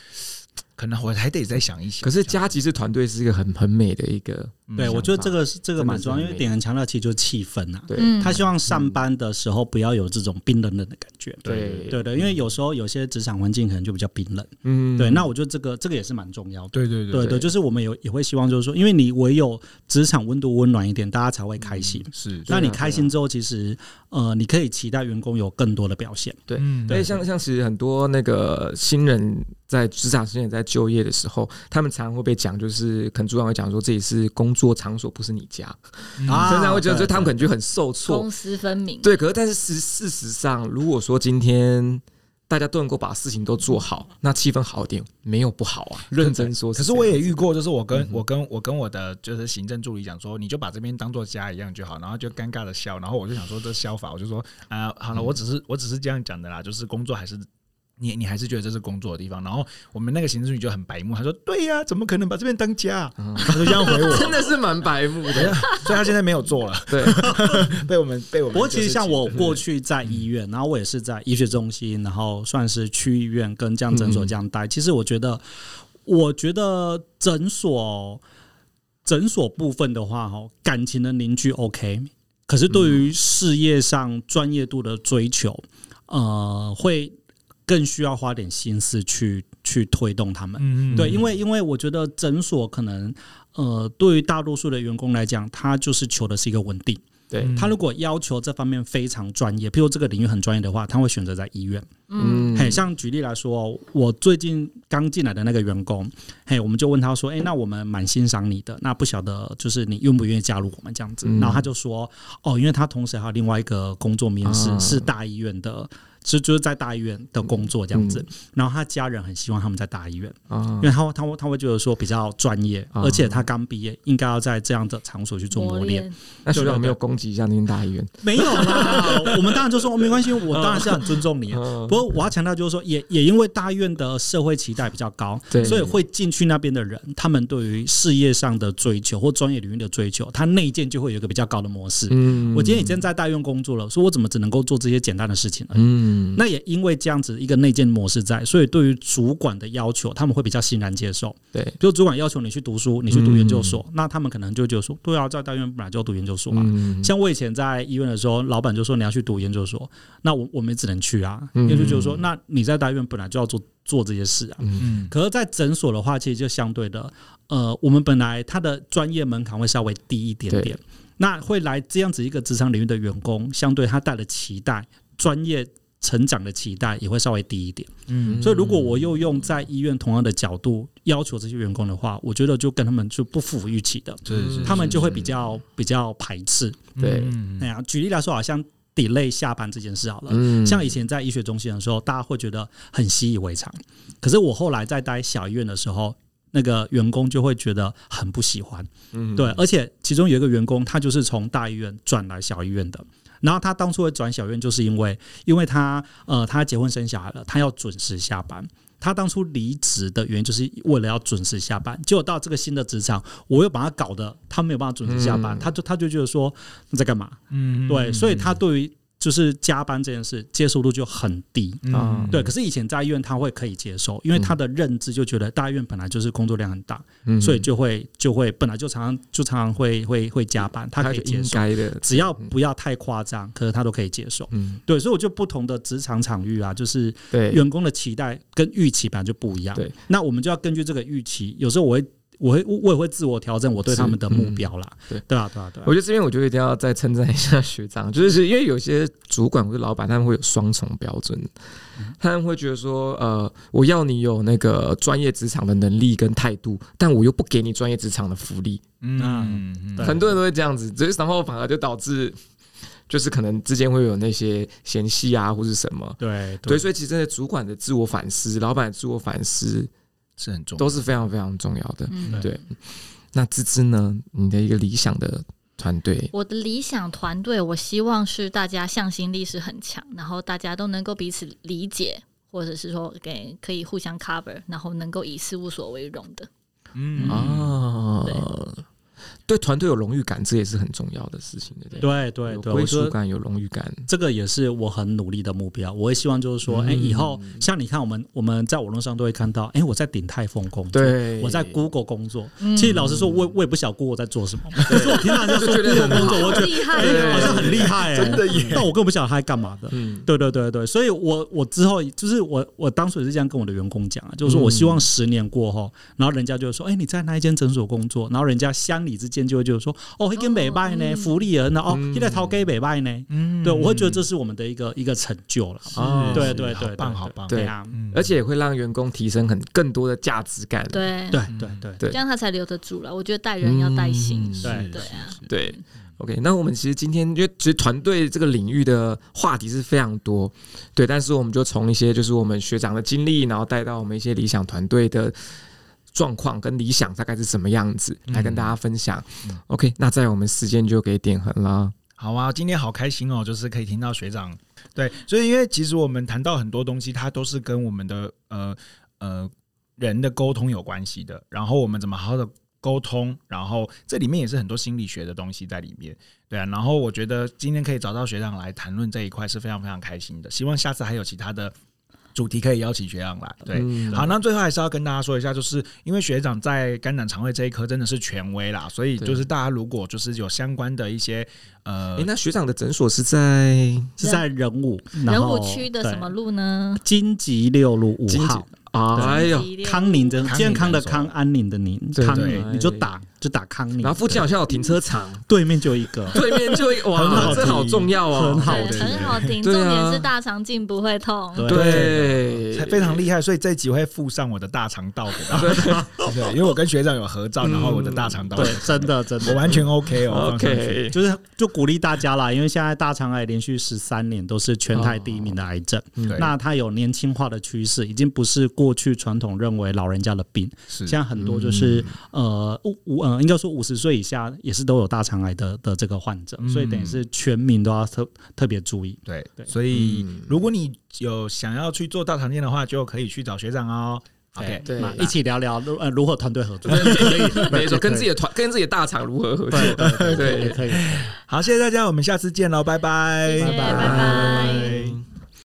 可能我还得再想一想。可是加急式团队是一个很很美的一个，对，我觉得这个是这个蛮重要，因为点很强调其实就是气氛呐。对，他希望上班的时候不要有这种冰冷冷的感觉。对对对，因为有时候有些职场环境可能就比较冰冷。嗯，对。那我觉得这个这个也是蛮重要的。对对对对，就是我们有也会希望就是说，因为你唯有职场温度温暖一点，大家才会开心。是，那你开心之后，其实呃，你可以期待员工有更多的表现。对，对，像像其实很多那个新人。在职场新人，在就业的时候，他们常常会被讲，就是可能主管会讲说，这里是工作场所，不是你家。[LAUGHS] 啊，现在会觉得，就他们可能就很受挫，公私分明。对，可是但是事事实上，如果说今天大家都能够把事情都做好，那气氛好一点，没有不好啊。认真说，可是我也遇过，就是我跟我跟我跟我的就是行政助理讲说，你就把这边当做家一样就好，然后就尴尬的笑，然后我就想说这笑法，我就说啊、呃，好了，我只是我只是这样讲的啦，就是工作还是。你你还是觉得这是工作的地方，然后我们那个行政助理就很白目，他说：“对呀、啊，怎么可能把这边当家？” [LAUGHS] 他就这样回我，[LAUGHS] 真的是蛮白目的，所以他现在没有做了。对，被我们被我们。不过其实像我过去在医院，然后我也是在医学中心，然后算是区医院跟这样诊所这样待。其实我觉得，我觉得诊所诊所部分的话，哈，感情的凝聚 OK，可是对于事业上专业度的追求，呃，会。更需要花点心思去去推动他们，嗯、对，因为因为我觉得诊所可能，呃，对于大多数的员工来讲，他就是求的是一个稳定。对，他如果要求这方面非常专业，譬如这个领域很专业的话，他会选择在医院。嗯，嘿，像举例来说，我最近刚进来的那个员工，嘿，我们就问他说：“哎、欸，那我们蛮欣赏你的，那不晓得就是你愿不愿意加入我们这样子？”然后他就说：“哦，因为他同时还有另外一个工作面试是大医院的。”其实就是在大医院的工作这样子，然后他家人很希望他们在大医院，因为他他会他会觉得说比较专业，而且他刚毕业，应该要在这样的场所去做磨练。那学长没有攻击一下那间大医院？没有啦，我们当然就说没关系，我当然是很尊重你。[LAUGHS] 不过我要强调就是说，也也因为大医院的社会期待比较高，所以会进去那边的人，他们对于事业上的追求或专业领域的追求，他内建就会有一个比较高的模式。我今天已经在大医院工作了，说我怎么只能够做这些简单的事情呢？嗯。嗯，那也因为这样子一个内建模式在，所以对于主管的要求，他们会比较欣然接受。对，比如主管要求你去读书，你去读研究所，嗯、那他们可能就觉得说，对啊，在大医院本来就要读研究所嘛。嗯、像我以前在医院的时候，老板就说你要去读研究所，那我我们也只能去啊，因为就觉得说，那你在大医院本来就要做做这些事啊。嗯，可是，在诊所的话，其实就相对的，呃，我们本来他的专业门槛会稍微低一点点，那会来这样子一个职场领域的员工，相对他带的期待专业。成长的期待也会稍微低一点，嗯，所以如果我又用在医院同样的角度要求这些员工的话，我觉得就跟他们就不符预期的，他们就会比较比较排斥，对，哎呀，举例来说，好像 delay 下班这件事好了，像以前在医学中心的时候，大家会觉得很习以为常，可是我后来在待小医院的时候，那个员工就会觉得很不喜欢，嗯，对，而且其中有一个员工，他就是从大医院转来小医院的。然后他当初会转小院，就是因为，因为他呃，他结婚生小孩了，他要准时下班。他当初离职的原因，就是为了要准时下班。结果到这个新的职场，我又把他搞得他没有办法准时下班，他就他就觉得说你在干嘛？嗯，对，所以他对于。就是加班这件事接受度就很低，嗯，对。可是以前在医院他会可以接受，因为他的认知就觉得大医院本来就是工作量很大，嗯，所以就会就会本来就常常就常常会会会加班，他可以接受，只要不要太夸张，可是他都可以接受，嗯，对。所以我就不同的职场场域啊，就是对员工的期待跟预期本来就不一样，对。那我们就要根据这个预期，有时候我会。我会我也会自我调整我对他们的目标啦，对。对啊对啊对啊。我觉得这边我就一定要再称赞一下学长，就是因为有些主管或者老板他们会有双重标准，他们会觉得说，呃，我要你有那个专业职场的能力跟态度，但我又不给你专业职场的福利，嗯，很多人都会这样子，所以然后反而就导致就是可能之间会有那些嫌隙啊，或是什么，对。对，所以其实真的主管的自我反思，老板的自我反思。是很重要，都是非常非常重要的。嗯、对，那芝芝呢？你的一个理想的团队？我的理想团队，我希望是大家向心力是很强，然后大家都能够彼此理解，或者是说给可以互相 cover，然后能够以事务所为荣的。嗯啊。对对团队有荣誉感，这也是很重要的事情，对不对？对对对，归属感有荣誉感，这个也是我很努力的目标。我也希望就是说，哎，以后像你看，我们我们在网络上都会看到，哎，我在鼎泰丰工作，对，我在 Google 工作。其实老实说，我我也不晓得 Google 在做什么。[LAUGHS] 可是我听到就说 Google 工作，我觉得哎，好像很厉害，真的耶。但我更不晓得他在干嘛的。嗯，对对对对，所以我我之后就是我我当初也是这样跟我的员工讲啊，就是说我希望十年过后，然后人家就说，哎，你在那一间诊所工作？然后人家乡里之间就会就说。哦，一根北拜呢，福利人呢，哦，现在掏给北拜呢，嗯，对，我会觉得这是我们的一个一个成就了，哦，对对对，棒好棒，对啊，而且也会让员工提升很更多的价值感，对。对对对。对，这样他才留得住了。我觉得带人要带心，对对啊，对，OK，那我们其实今天因为其实团队这个领域的话题是非常多，对，但是我们就从一些就是我们学长的经历，然后带到我们一些理想团队的。状况跟理想大概是什么样子，来跟大家分享。嗯、OK，那在我们时间就给点横了。好啊，今天好开心哦，就是可以听到学长。对，所以因为其实我们谈到很多东西，它都是跟我们的呃呃人的沟通有关系的。然后我们怎么好好的沟通，然后这里面也是很多心理学的东西在里面。对啊，然后我觉得今天可以找到学长来谈论这一块是非常非常开心的。希望下次还有其他的。主题可以邀请学长来，对，嗯、好，那最后还是要跟大家说一下，就是因为学长在肝胆肠胃这一科真的是权威啦，所以就是大家如果就是有相关的一些呃，欸、那学长的诊所是在？是在仁武仁武区的什么路呢？金吉六路五号。哎呦，康宁真健康的康，安宁的宁，康宁你就打就打康宁，然后附近好像有停车场，对 [LAUGHS] 面就一个，对面就一个哇，这好重要哦，很好的，很好停，重点是大肠镜不会痛，对，非常厉害，所以这一集会附上我的大肠道给大家，[LAUGHS] 对，因为我跟学长有合照，然后我的大肠道，对，真的真的，我完全 OK 哦，OK，就是就鼓励大家啦，因为现在大肠癌连续十三年都是全台第一名的癌症，那它有年轻化的趋势，已经不是过去传统认为老人家的病，现在很多就是呃五五呃，应该说五十岁以下也是都有大肠癌的的这个患者，所以等于是全民都要特特别注意。对，对。所以如果你有想要去做大肠镜的话，就可以去找学长哦。OK，对，一起聊聊如呃如何团队合作，可以，[LAUGHS] 没错，跟自己的团跟自己的大肠如何合作，对对对，可以。好，谢谢大家，我们下次见喽，拜拜，拜拜。